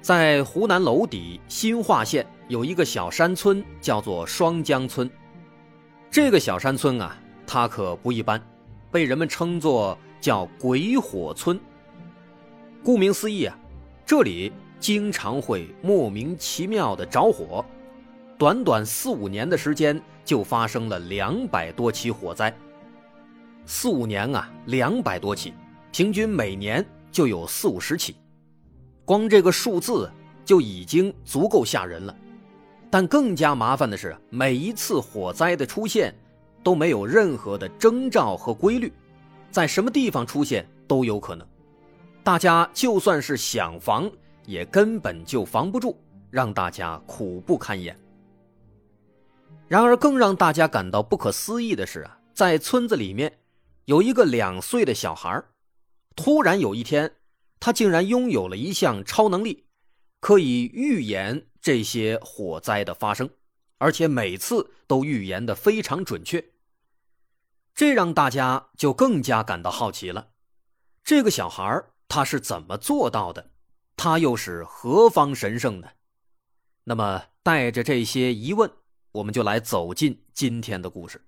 在湖南娄底新化县有一个小山村，叫做双江村。这个小山村啊，它可不一般，被人们称作叫“鬼火村”。顾名思义啊，这里经常会莫名其妙的着火，短短四五年的时间就发生了两百多起火灾。四五年啊，两百多起，平均每年就有四五十起。光这个数字就已经足够吓人了，但更加麻烦的是，每一次火灾的出现都没有任何的征兆和规律，在什么地方出现都有可能。大家就算是想防，也根本就防不住，让大家苦不堪言。然而，更让大家感到不可思议的是啊，在村子里面有一个两岁的小孩，突然有一天。他竟然拥有了一项超能力，可以预言这些火灾的发生，而且每次都预言的非常准确。这让大家就更加感到好奇了：这个小孩他是怎么做到的？他又是何方神圣呢？那么，带着这些疑问，我们就来走进今天的故事。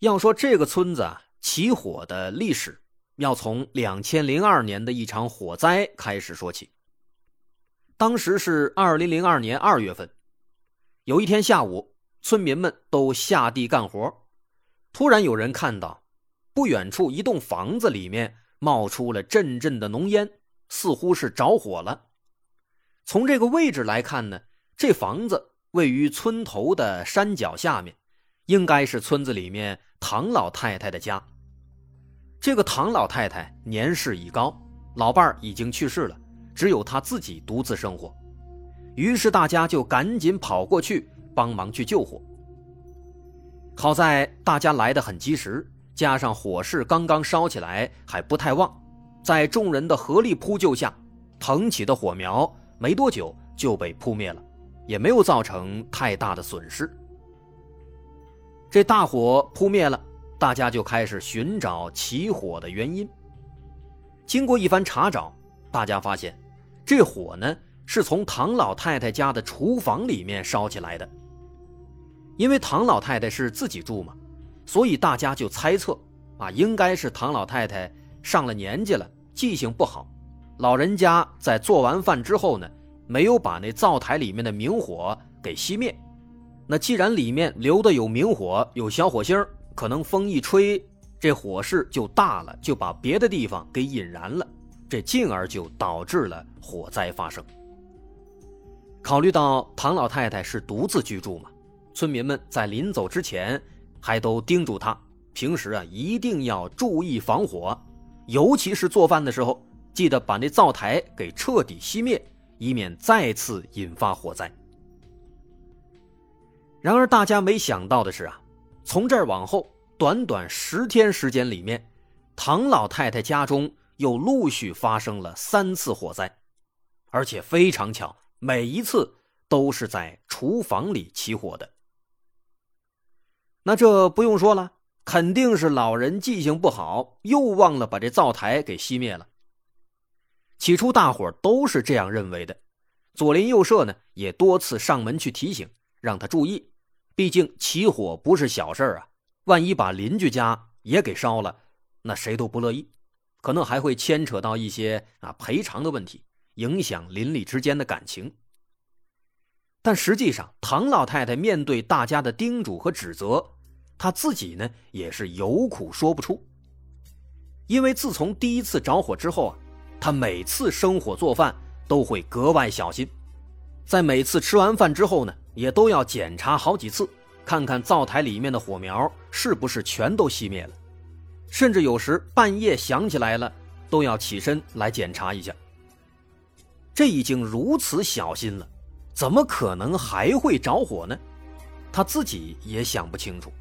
要说这个村子起火的历史。要从两千零二年的一场火灾开始说起。当时是二零零二年二月份，有一天下午，村民们都下地干活，突然有人看到不远处一栋房子里面冒出了阵阵的浓烟，似乎是着火了。从这个位置来看呢，这房子位于村头的山脚下面，应该是村子里面唐老太太的家。这个唐老太太年事已高，老伴儿已经去世了，只有她自己独自生活。于是大家就赶紧跑过去帮忙去救火。好在大家来得很及时，加上火势刚刚烧起来还不太旺，在众人的合力扑救下，腾起的火苗没多久就被扑灭了，也没有造成太大的损失。这大火扑灭了。大家就开始寻找起火的原因。经过一番查找，大家发现，这火呢是从唐老太太家的厨房里面烧起来的。因为唐老太太是自己住嘛，所以大家就猜测，啊，应该是唐老太太上了年纪了，记性不好，老人家在做完饭之后呢，没有把那灶台里面的明火给熄灭。那既然里面留的有明火，有小火星可能风一吹，这火势就大了，就把别的地方给引燃了，这进而就导致了火灾发生。考虑到唐老太太是独自居住嘛，村民们在临走之前还都叮嘱她，平时啊一定要注意防火，尤其是做饭的时候，记得把那灶台给彻底熄灭，以免再次引发火灾。然而，大家没想到的是啊。从这儿往后，短短十天时间里面，唐老太太家中又陆续发生了三次火灾，而且非常巧，每一次都是在厨房里起火的。那这不用说了，肯定是老人记性不好，又忘了把这灶台给熄灭了。起初大伙都是这样认为的，左邻右舍呢也多次上门去提醒，让他注意。毕竟起火不是小事啊，万一把邻居家也给烧了，那谁都不乐意，可能还会牵扯到一些啊赔偿的问题，影响邻里之间的感情。但实际上，唐老太太面对大家的叮嘱和指责，她自己呢也是有苦说不出。因为自从第一次着火之后啊，她每次生火做饭都会格外小心，在每次吃完饭之后呢。也都要检查好几次，看看灶台里面的火苗是不是全都熄灭了，甚至有时半夜想起来了，都要起身来检查一下。这已经如此小心了，怎么可能还会着火呢？他自己也想不清楚。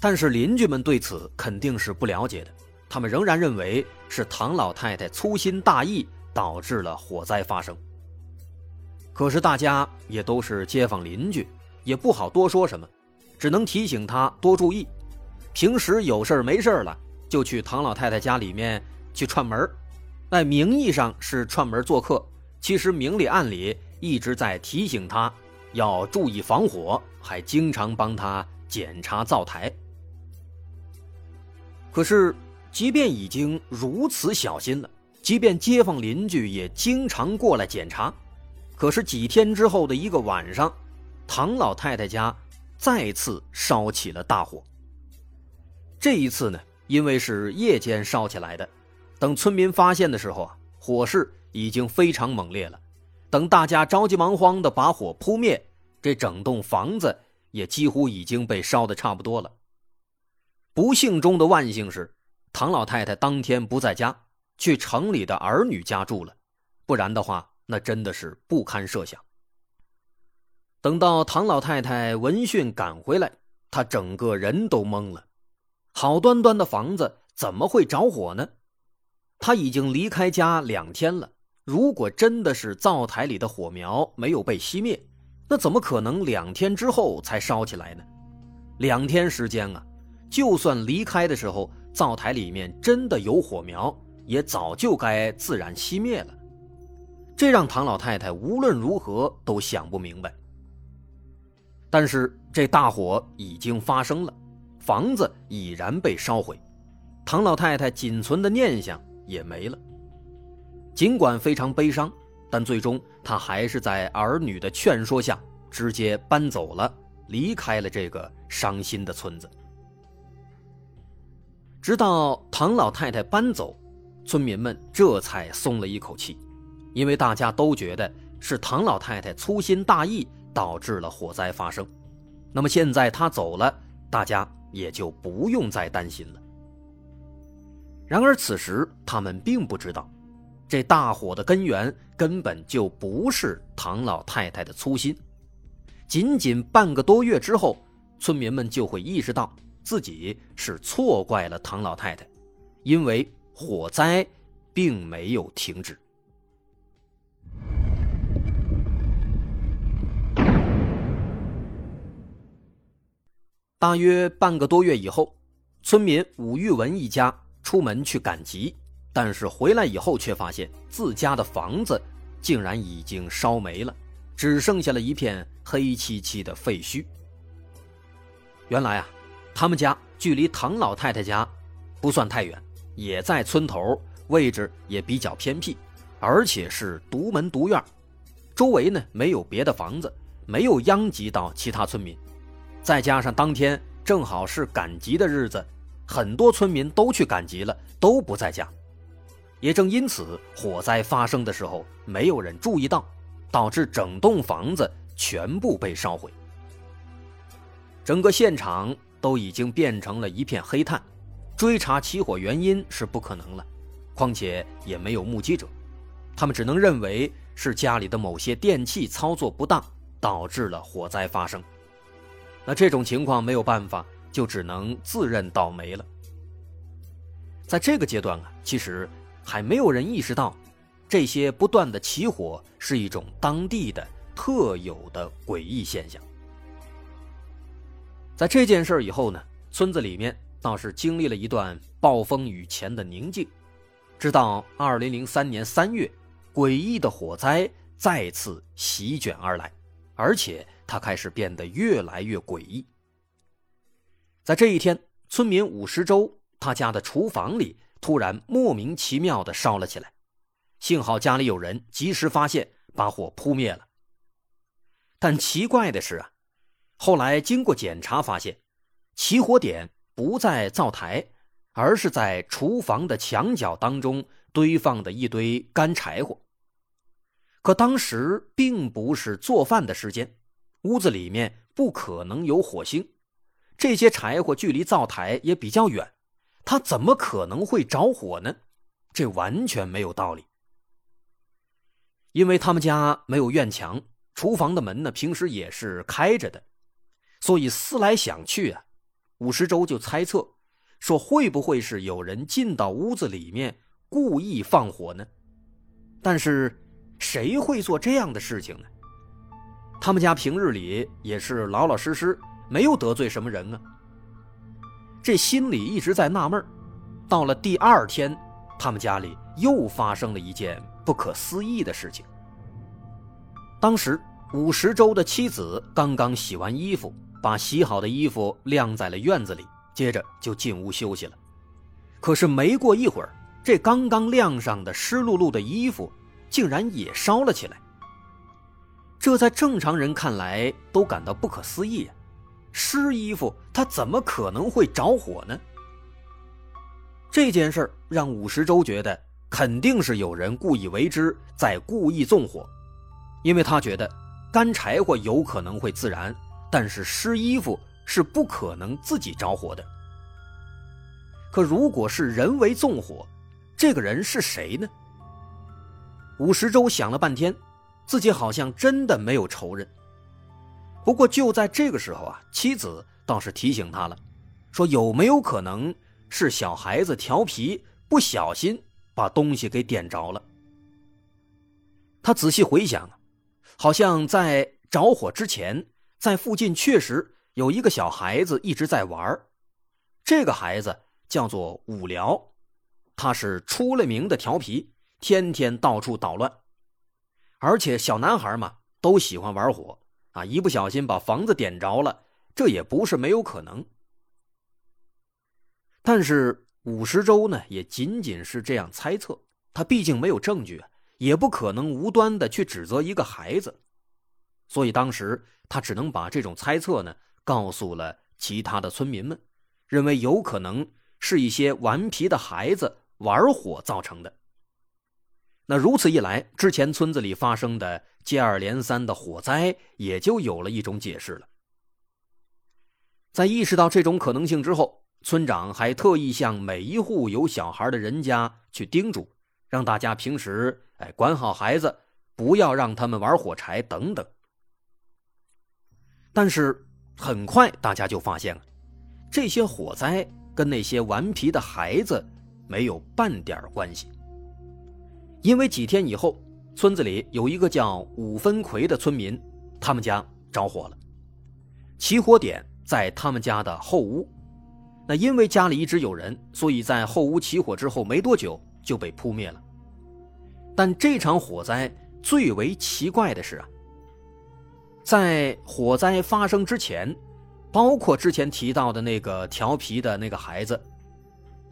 但是邻居们对此肯定是不了解的，他们仍然认为是唐老太太粗心大意导致了火灾发生。可是大家也都是街坊邻居，也不好多说什么，只能提醒他多注意。平时有事没事了，就去唐老太太家里面去串门那名义上是串门做客，其实明里暗里一直在提醒他要注意防火，还经常帮他检查灶台。可是，即便已经如此小心了，即便街坊邻居也经常过来检查，可是几天之后的一个晚上，唐老太太家再次烧起了大火。这一次呢，因为是夜间烧起来的，等村民发现的时候啊，火势已经非常猛烈了。等大家着急忙慌的把火扑灭，这整栋房子也几乎已经被烧的差不多了。不幸中的万幸是，唐老太太当天不在家，去城里的儿女家住了，不然的话，那真的是不堪设想。等到唐老太太闻讯赶回来，她整个人都懵了。好端端的房子怎么会着火呢？她已经离开家两天了，如果真的是灶台里的火苗没有被熄灭，那怎么可能两天之后才烧起来呢？两天时间啊！就算离开的时候，灶台里面真的有火苗，也早就该自然熄灭了。这让唐老太太无论如何都想不明白。但是这大火已经发生了，房子已然被烧毁，唐老太太仅存的念想也没了。尽管非常悲伤，但最终她还是在儿女的劝说下，直接搬走了，离开了这个伤心的村子。直到唐老太太搬走，村民们这才松了一口气，因为大家都觉得是唐老太太粗心大意导致了火灾发生。那么现在她走了，大家也就不用再担心了。然而此时他们并不知道，这大火的根源根本就不是唐老太太的粗心。仅仅半个多月之后，村民们就会意识到。自己是错怪了唐老太太，因为火灾并没有停止。大约半个多月以后，村民武玉文一家出门去赶集，但是回来以后却发现自家的房子竟然已经烧没了，只剩下了一片黑漆漆的废墟。原来啊。他们家距离唐老太太家不算太远，也在村头，位置也比较偏僻，而且是独门独院，周围呢没有别的房子，没有殃及到其他村民。再加上当天正好是赶集的日子，很多村民都去赶集了，都不在家。也正因此，火灾发生的时候没有人注意到，导致整栋房子全部被烧毁。整个现场。都已经变成了一片黑炭，追查起火原因是不可能了，况且也没有目击者，他们只能认为是家里的某些电器操作不当导致了火灾发生。那这种情况没有办法，就只能自认倒霉了。在这个阶段啊，其实还没有人意识到，这些不断的起火是一种当地的特有的诡异现象。在这件事以后呢，村子里面倒是经历了一段暴风雨前的宁静，直到二零零三年三月，诡异的火灾再次席卷而来，而且他开始变得越来越诡异。在这一天，村民武十周他家的厨房里突然莫名其妙的烧了起来，幸好家里有人及时发现，把火扑灭了。但奇怪的是啊。后来经过检查，发现起火点不在灶台，而是在厨房的墙角当中堆放的一堆干柴火。可当时并不是做饭的时间，屋子里面不可能有火星，这些柴火距离灶台也比较远，它怎么可能会着火呢？这完全没有道理。因为他们家没有院墙，厨房的门呢平时也是开着的，所以思来想去啊，武十洲就猜测，说会不会是有人进到屋子里面故意放火呢？但是谁会做这样的事情呢？他们家平日里也是老老实实，没有得罪什么人啊。这心里一直在纳闷到了第二天，他们家里又发生了一件不可思议的事情。当时五十周的妻子刚刚洗完衣服，把洗好的衣服晾在了院子里，接着就进屋休息了。可是没过一会儿，这刚刚晾上的湿漉漉的衣服，竟然也烧了起来。这在正常人看来都感到不可思议啊！湿衣服它怎么可能会着火呢？这件事让武十洲觉得肯定是有人故意为之，在故意纵火，因为他觉得干柴火有可能会自燃，但是湿衣服是不可能自己着火的。可如果是人为纵火，这个人是谁呢？武十洲想了半天。自己好像真的没有仇人。不过就在这个时候啊，妻子倒是提醒他了，说有没有可能是小孩子调皮，不小心把东西给点着了。他仔细回想，好像在着火之前，在附近确实有一个小孩子一直在玩这个孩子叫做武辽，他是出了名的调皮，天天到处捣乱。而且小男孩嘛，都喜欢玩火啊！一不小心把房子点着了，这也不是没有可能。但是五十周呢，也仅仅是这样猜测，他毕竟没有证据，也不可能无端的去指责一个孩子，所以当时他只能把这种猜测呢告诉了其他的村民们，认为有可能是一些顽皮的孩子玩火造成的。那如此一来，之前村子里发生的接二连三的火灾也就有了一种解释了。在意识到这种可能性之后，村长还特意向每一户有小孩的人家去叮嘱，让大家平时哎管好孩子，不要让他们玩火柴等等。但是很快大家就发现了，这些火灾跟那些顽皮的孩子没有半点关系。因为几天以后，村子里有一个叫武分奎的村民，他们家着火了。起火点在他们家的后屋。那因为家里一直有人，所以在后屋起火之后没多久就被扑灭了。但这场火灾最为奇怪的是啊，在火灾发生之前，包括之前提到的那个调皮的那个孩子，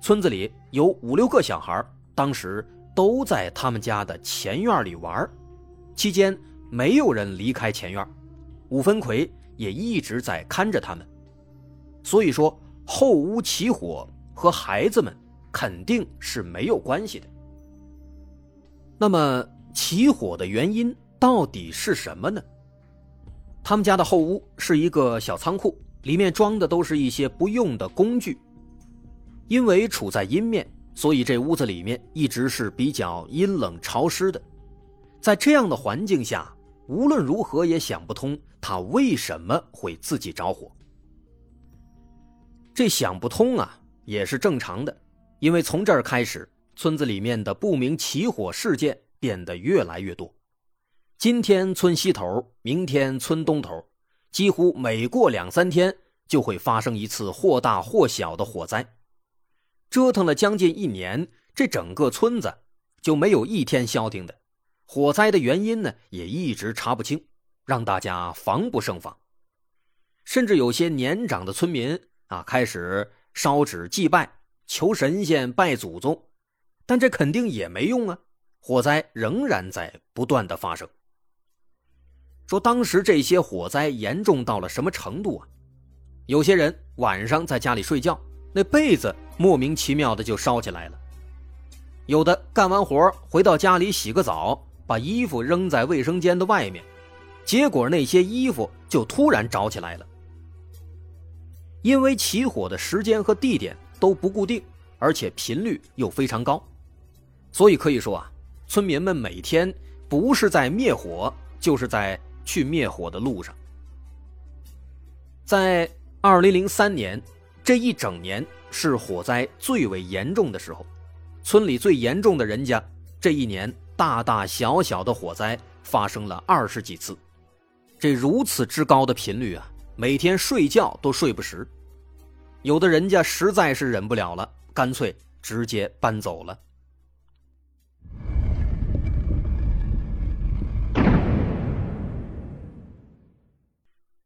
村子里有五六个小孩，当时。都在他们家的前院里玩，期间没有人离开前院，武分奎也一直在看着他们。所以说后屋起火和孩子们肯定是没有关系的。那么起火的原因到底是什么呢？他们家的后屋是一个小仓库，里面装的都是一些不用的工具，因为处在阴面。所以这屋子里面一直是比较阴冷潮湿的，在这样的环境下，无论如何也想不通他为什么会自己着火。这想不通啊，也是正常的，因为从这儿开始，村子里面的不明起火事件变得越来越多。今天村西头，明天村东头，几乎每过两三天就会发生一次或大或小的火灾。折腾了将近一年，这整个村子就没有一天消停的。火灾的原因呢，也一直查不清，让大家防不胜防。甚至有些年长的村民啊，开始烧纸祭拜、求神仙、拜祖宗，但这肯定也没用啊！火灾仍然在不断的发生。说当时这些火灾严重到了什么程度啊？有些人晚上在家里睡觉，那被子。莫名其妙的就烧起来了，有的干完活回到家里洗个澡，把衣服扔在卫生间的外面，结果那些衣服就突然着起来了。因为起火的时间和地点都不固定，而且频率又非常高，所以可以说啊，村民们每天不是在灭火，就是在去灭火的路上。在二零零三年，这一整年是火灾最为严重的时候，村里最严重的人家，这一年大大小小的火灾发生了二十几次，这如此之高的频率啊，每天睡觉都睡不实。有的人家实在是忍不了了，干脆直接搬走了。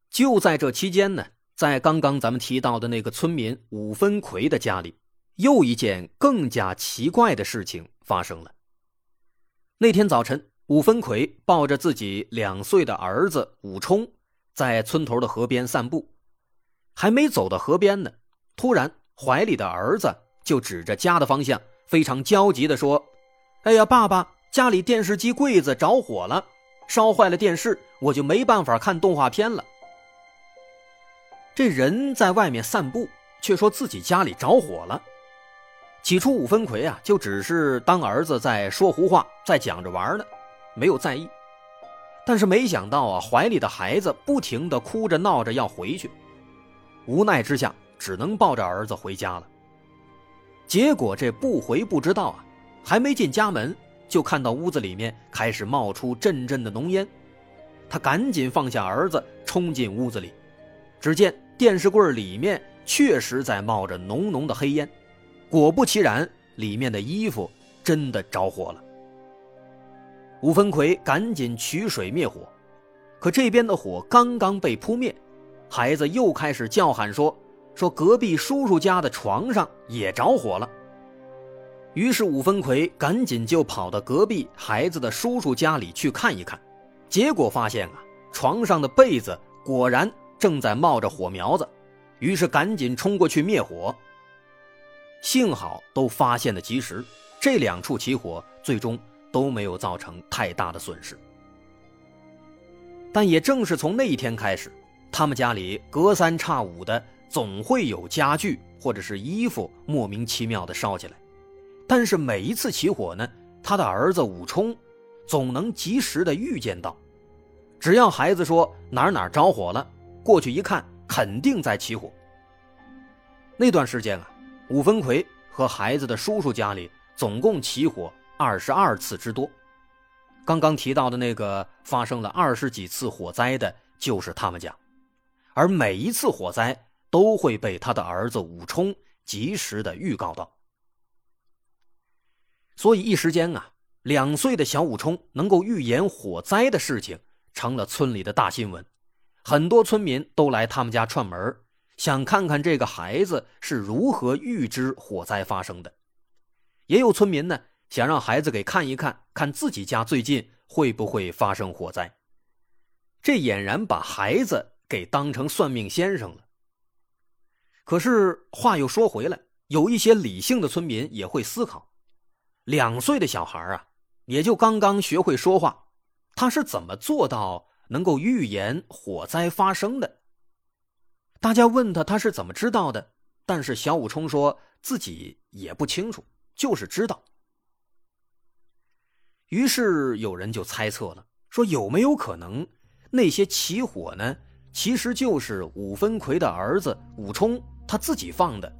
就在这期间呢，在刚刚咱们提到的那个村民武分奎的家里，又一件更加奇怪的事情发生了。那天早晨，武分奎抱着自己两岁的儿子武冲，在村头的河边散步，还没走到河边呢，突然怀里的儿子就指着家的方向，非常焦急地说：“哎呀，爸爸，家里电视机柜子着火了，烧坏了电视，我就没办法看动画片了。”这人在外面散步，却说自己家里着火了。起初武分奎啊，就只是当儿子在说胡话，在讲着玩呢，没有在意。但是没想到啊，怀里的孩子不停的哭着闹着要回去，无奈之下，只能抱着儿子回家了。结果这不回不知道啊，还没进家门，就看到屋子里面开始冒出阵阵的浓烟。他赶紧放下儿子，冲进屋子里，只见。电视柜里面确实在冒着浓浓的黑烟，果不其然，里面的衣服真的着火了。吴分奎赶紧取水灭火，可这边的火刚刚被扑灭，孩子又开始叫喊说：“说隔壁叔叔家的床上也着火了。”于是武分奎赶紧就跑到隔壁孩子的叔叔家里去看一看，结果发现啊，床上的被子果然。正在冒着火苗子，于是赶紧冲过去灭火。幸好都发现的及时，这两处起火最终都没有造成太大的损失。但也正是从那一天开始，他们家里隔三差五的总会有家具或者是衣服莫名其妙的烧起来。但是每一次起火呢，他的儿子武冲总能及时的预见到，只要孩子说哪哪着火了。过去一看，肯定在起火。那段时间啊，武分奎和孩子的叔叔家里总共起火二十二次之多。刚刚提到的那个发生了二十几次火灾的，就是他们家，而每一次火灾都会被他的儿子武冲及时的预告到。所以一时间啊，两岁的小武冲能够预言火灾的事情，成了村里的大新闻。很多村民都来他们家串门，想看看这个孩子是如何预知火灾发生的。也有村民呢，想让孩子给看一看，看自己家最近会不会发生火灾。这俨然把孩子给当成算命先生了。可是话又说回来，有一些理性的村民也会思考：两岁的小孩啊，也就刚刚学会说话，他是怎么做到？能够预言火灾发生的，大家问他他是怎么知道的，但是小武冲说自己也不清楚，就是知道。于是有人就猜测了，说有没有可能那些起火呢，其实就是武分奎的儿子武冲他自己放的，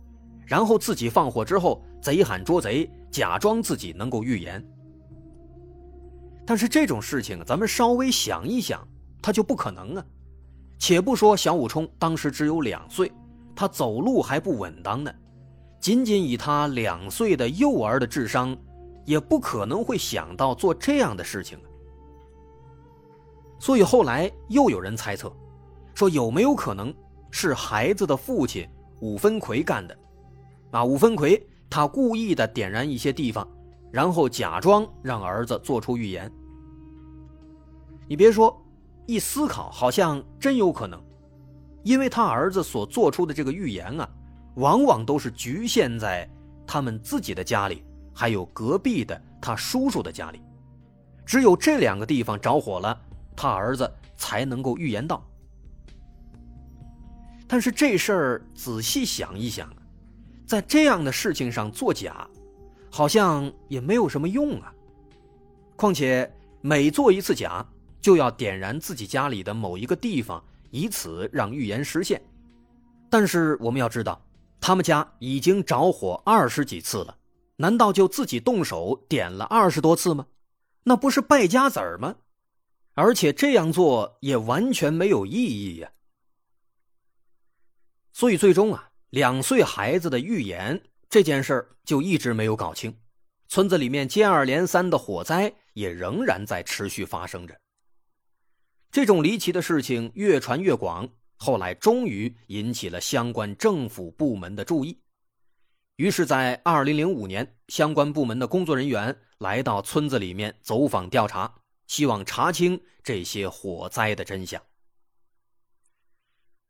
然后自己放火之后，贼喊捉贼，假装自己能够预言。但是这种事情，咱们稍微想一想。他就不可能啊！且不说小武冲当时只有两岁，他走路还不稳当呢。仅仅以他两岁的幼儿的智商，也不可能会想到做这样的事情啊。所以后来又有人猜测，说有没有可能是孩子的父亲武分奎干的？啊，武分奎他故意的点燃一些地方，然后假装让儿子做出预言。你别说。一思考，好像真有可能，因为他儿子所做出的这个预言啊，往往都是局限在他们自己的家里，还有隔壁的他叔叔的家里，只有这两个地方着火了，他儿子才能够预言到。但是这事儿仔细想一想，在这样的事情上作假，好像也没有什么用啊。况且每做一次假，就要点燃自己家里的某一个地方，以此让预言实现。但是我们要知道，他们家已经着火二十几次了，难道就自己动手点了二十多次吗？那不是败家子儿吗？而且这样做也完全没有意义呀。所以最终啊，两岁孩子的预言这件事儿就一直没有搞清，村子里面接二连三的火灾也仍然在持续发生着。这种离奇的事情越传越广，后来终于引起了相关政府部门的注意。于是，在二零零五年，相关部门的工作人员来到村子里面走访调查。希望查清这些火灾的真相。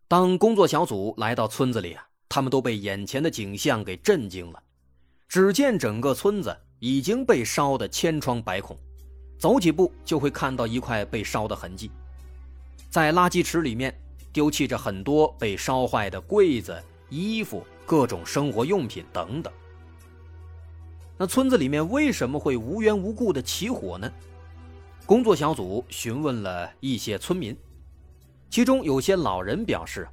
当工作小组来到村子里啊，他们都被眼前的景象给震惊了。只见整个村子已经被烧得千疮百孔，走几步就会看到一块被烧的痕迹。在垃圾池里面丢弃着很多被烧坏的柜子、衣服、各种生活用品等等。那村子里面为什么会无缘无故的起火呢？工作小组询问了一些村民，其中有些老人表示，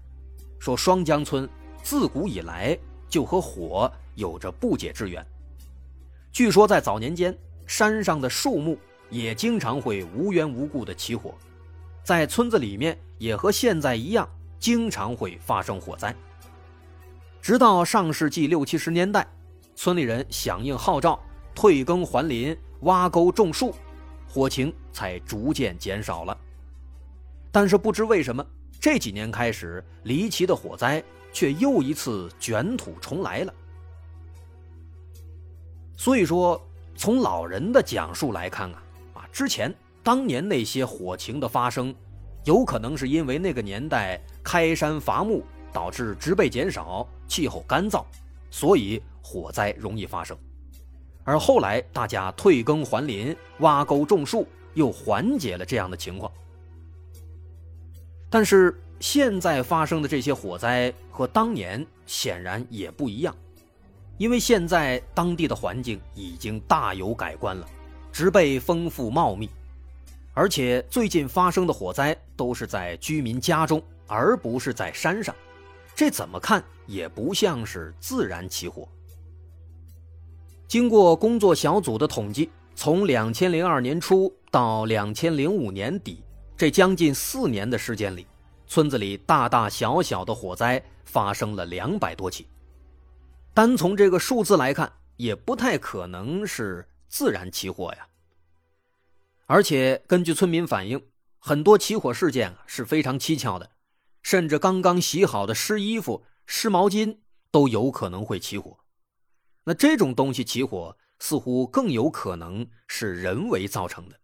说双江村自古以来就和火有着不解之缘。据说在早年间，山上的树木也经常会无缘无故的起火，在村子里面也和现在一样，经常会发生火灾。直到上世纪六七十年代，村里人响应号召，退耕还林，挖沟种树。火情才逐渐减少了，但是不知为什么，这几年开始，离奇的火灾却又一次卷土重来了。所以说，从老人的讲述来看啊，啊，之前当年那些火情的发生，有可能是因为那个年代开山伐木导致植被减少，气候干燥，所以火灾容易发生。而后来，大家退耕还林、挖沟种树，又缓解了这样的情况。但是，现在发生的这些火灾和当年显然也不一样，因为现在当地的环境已经大有改观了，植被丰富茂密，而且最近发生的火灾都是在居民家中，而不是在山上，这怎么看也不像是自然起火。经过工作小组的统计，从两千零二年初到两千零五年底，这将近四年的时间里，村子里大大小小的火灾发生了两百多起。单从这个数字来看，也不太可能是自然起火呀。而且根据村民反映，很多起火事件是非常蹊跷的，甚至刚刚洗好的湿衣服、湿毛巾都有可能会起火。那这种东西起火，似乎更有可能是人为造成的。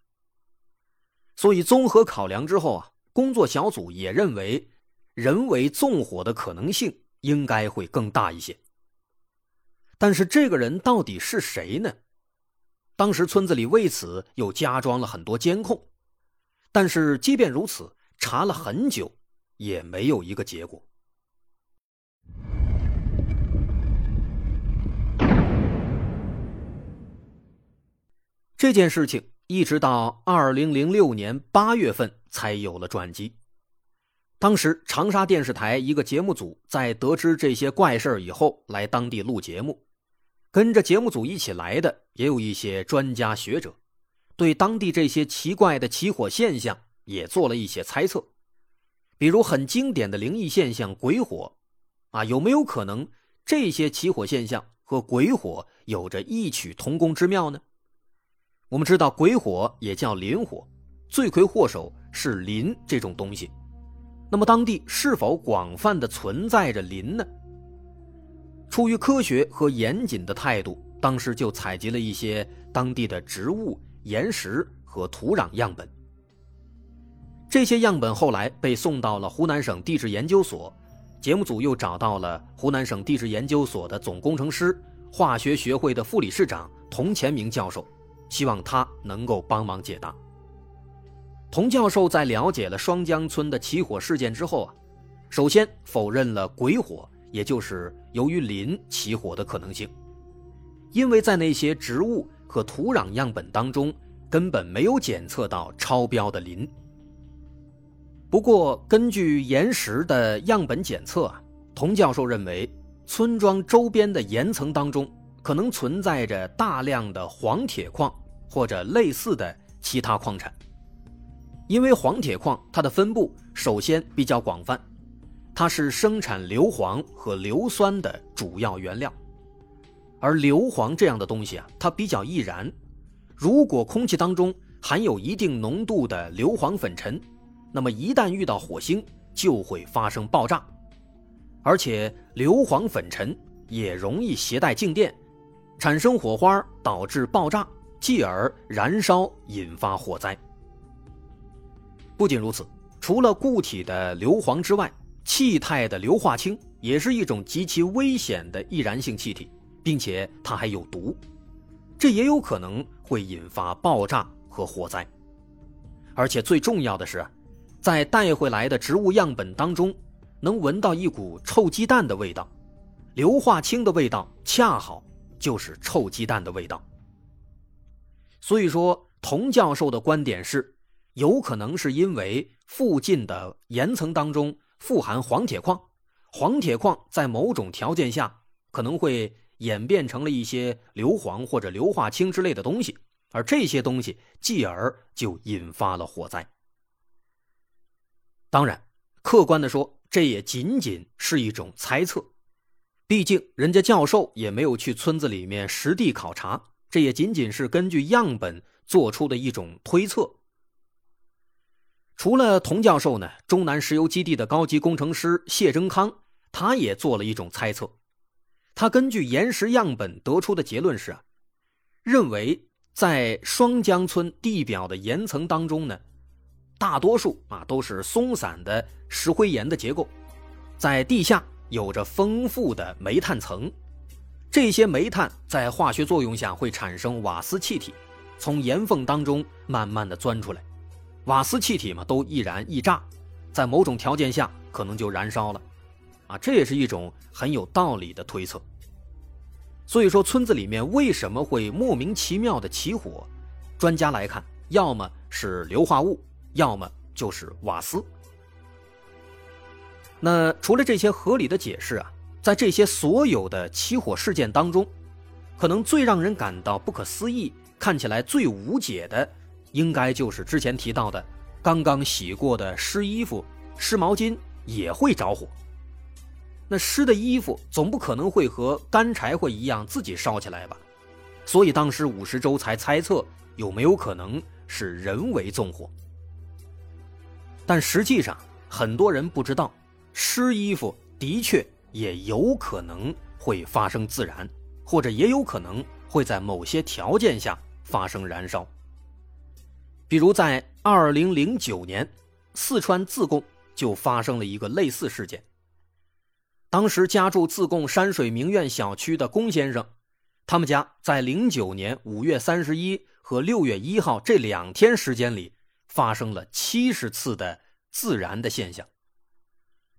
所以综合考量之后啊，工作小组也认为，人为纵火的可能性应该会更大一些。但是这个人到底是谁呢？当时村子里为此又加装了很多监控，但是即便如此，查了很久，也没有一个结果。这件事情一直到二零零六年八月份才有了转机。当时长沙电视台一个节目组在得知这些怪事以后，来当地录节目。跟着节目组一起来的也有一些专家学者，对当地这些奇怪的起火现象也做了一些猜测。比如很经典的灵异现象——鬼火，啊，有没有可能这些起火现象和鬼火有着异曲同工之妙呢？我们知道鬼火也叫磷火，罪魁祸首是磷这种东西。那么当地是否广泛的存在着磷呢？出于科学和严谨的态度，当时就采集了一些当地的植物、岩石和土壤样本。这些样本后来被送到了湖南省地质研究所，节目组又找到了湖南省地质研究所的总工程师、化学学会的副理事长童前明教授。希望他能够帮忙解答。童教授在了解了双江村的起火事件之后啊，首先否认了鬼火，也就是由于磷起火的可能性，因为在那些植物和土壤样本当中，根本没有检测到超标的磷。不过，根据岩石的样本检测啊，童教授认为村庄周边的岩层当中可能存在着大量的黄铁矿或者类似的其他矿产。因为黄铁矿它的分布首先比较广泛，它是生产硫磺和硫酸的主要原料，而硫磺这样的东西啊，它比较易燃，如果空气当中含有一定浓度的硫磺粉尘。那么一旦遇到火星，就会发生爆炸，而且硫磺粉尘也容易携带静电，产生火花，导致爆炸，继而燃烧，引发火灾。不仅如此，除了固体的硫磺之外，气态的硫化氢也是一种极其危险的易燃性气体，并且它还有毒，这也有可能会引发爆炸和火灾。而且最重要的是。在带回来的植物样本当中，能闻到一股臭鸡蛋的味道，硫化氢的味道恰好就是臭鸡蛋的味道。所以说，童教授的观点是，有可能是因为附近的岩层当中富含黄铁矿，黄铁矿在某种条件下可能会演变成了一些硫磺或者硫化氢之类的东西，而这些东西继而就引发了火灾。当然，客观的说，这也仅仅是一种猜测，毕竟人家教授也没有去村子里面实地考察，这也仅仅是根据样本做出的一种推测。除了童教授呢，中南石油基地的高级工程师谢征康，他也做了一种猜测，他根据岩石样本得出的结论是啊，认为在双江村地表的岩层当中呢。大多数啊都是松散的石灰岩的结构，在地下有着丰富的煤炭层，这些煤炭在化学作用下会产生瓦斯气体，从岩缝当中慢慢的钻出来，瓦斯气体嘛都易燃易炸，在某种条件下可能就燃烧了，啊，这也是一种很有道理的推测。所以说村子里面为什么会莫名其妙的起火，专家来看，要么是硫化物。要么就是瓦斯。那除了这些合理的解释啊，在这些所有的起火事件当中，可能最让人感到不可思议、看起来最无解的，应该就是之前提到的，刚刚洗过的湿衣服、湿毛巾也会着火。那湿的衣服总不可能会和干柴火一样自己烧起来吧？所以当时五十周才猜测有没有可能是人为纵火。但实际上，很多人不知道，湿衣服的确也有可能会发生自燃，或者也有可能会在某些条件下发生燃烧。比如在二零零九年，四川自贡就发生了一个类似事件。当时家住自贡山水名苑小区的龚先生，他们家在零九年五月三十一和六月一号这两天时间里。发生了七十次的自燃的现象，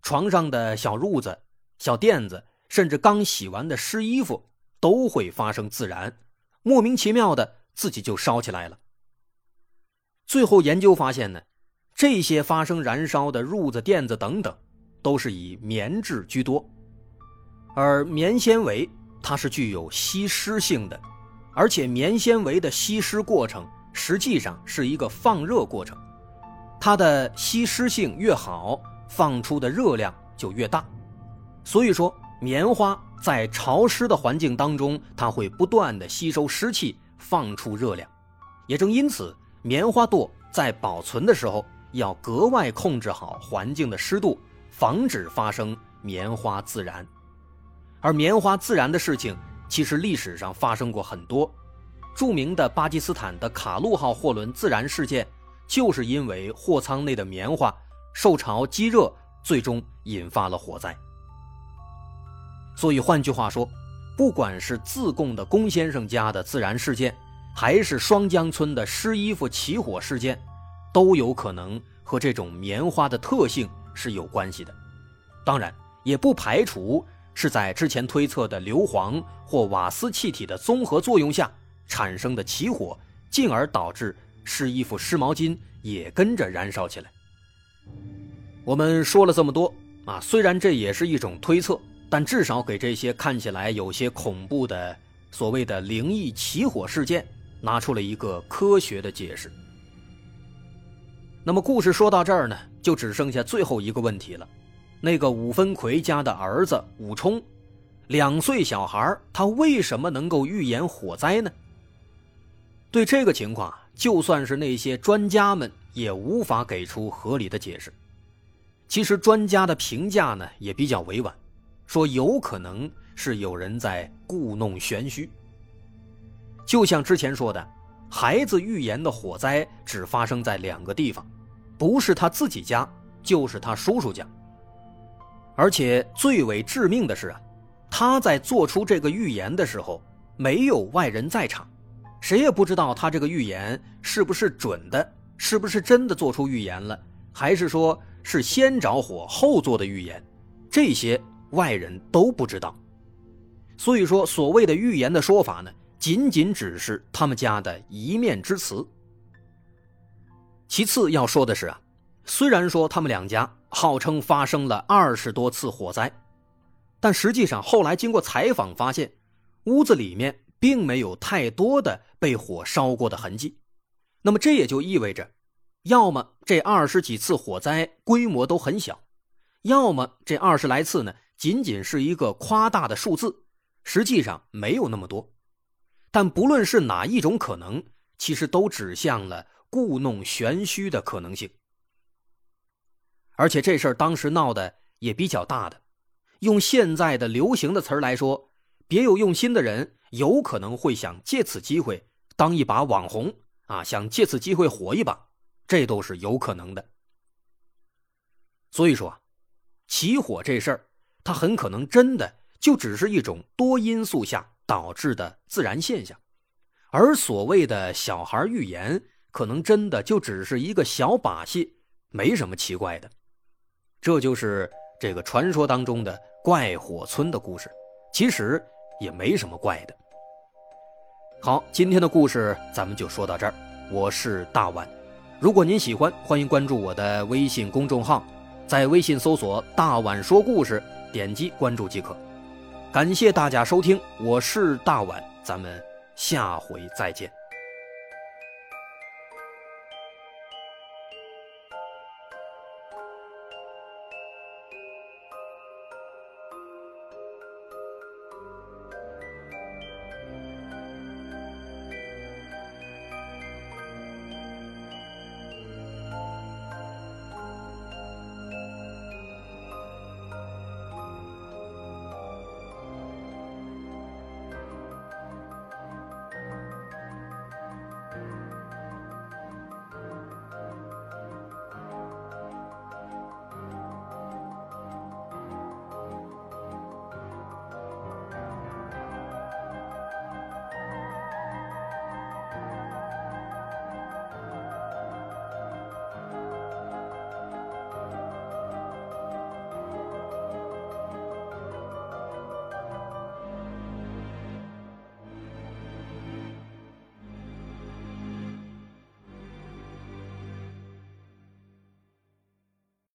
床上的小褥子、小垫子，甚至刚洗完的湿衣服都会发生自燃，莫名其妙的自己就烧起来了。最后研究发现呢，这些发生燃烧的褥子、垫子等等，都是以棉质居多，而棉纤维它是具有吸湿性的，而且棉纤维的吸湿过程。实际上是一个放热过程，它的吸湿性越好，放出的热量就越大。所以说，棉花在潮湿的环境当中，它会不断的吸收湿气，放出热量。也正因此，棉花垛在保存的时候要格外控制好环境的湿度，防止发生棉花自燃。而棉花自燃的事情，其实历史上发生过很多。著名的巴基斯坦的卡路号货轮自燃事件，就是因为货舱内的棉花受潮积热，最终引发了火灾。所以换句话说，不管是自贡的龚先生家的自燃事件，还是双江村的湿衣服起火事件，都有可能和这种棉花的特性是有关系的。当然，也不排除是在之前推测的硫磺或瓦斯气体的综合作用下。产生的起火，进而导致湿衣服、湿毛巾也跟着燃烧起来。我们说了这么多啊，虽然这也是一种推测，但至少给这些看起来有些恐怖的所谓的灵异起火事件拿出了一个科学的解释。那么故事说到这儿呢，就只剩下最后一个问题了：那个武分奎家的儿子武冲，两岁小孩，他为什么能够预言火灾呢？对这个情况，就算是那些专家们也无法给出合理的解释。其实专家的评价呢也比较委婉，说有可能是有人在故弄玄虚。就像之前说的，孩子预言的火灾只发生在两个地方，不是他自己家，就是他叔叔家。而且最为致命的是啊，他在做出这个预言的时候，没有外人在场，谁也不知道他这个预言是不是准的，是不是真的做出预言了，还是说。是先着火后做的预言，这些外人都不知道。所以说，所谓的预言的说法呢，仅仅只是他们家的一面之词。其次要说的是啊，虽然说他们两家号称发生了二十多次火灾，但实际上后来经过采访发现，屋子里面并没有太多的被火烧过的痕迹。那么这也就意味着。要么这二十几次火灾规模都很小，要么这二十来次呢仅仅是一个夸大的数字，实际上没有那么多。但不论是哪一种可能，其实都指向了故弄玄虚的可能性。而且这事儿当时闹的也比较大的，用现在的流行的词儿来说，别有用心的人有可能会想借此机会当一把网红啊，想借此机会火一把。这都是有可能的，所以说，起火这事儿，它很可能真的就只是一种多因素下导致的自然现象，而所谓的小孩预言，可能真的就只是一个小把戏，没什么奇怪的。这就是这个传说当中的怪火村的故事，其实也没什么怪的。好，今天的故事咱们就说到这儿，我是大碗。如果您喜欢，欢迎关注我的微信公众号，在微信搜索“大碗说故事”，点击关注即可。感谢大家收听，我是大碗，咱们下回再见。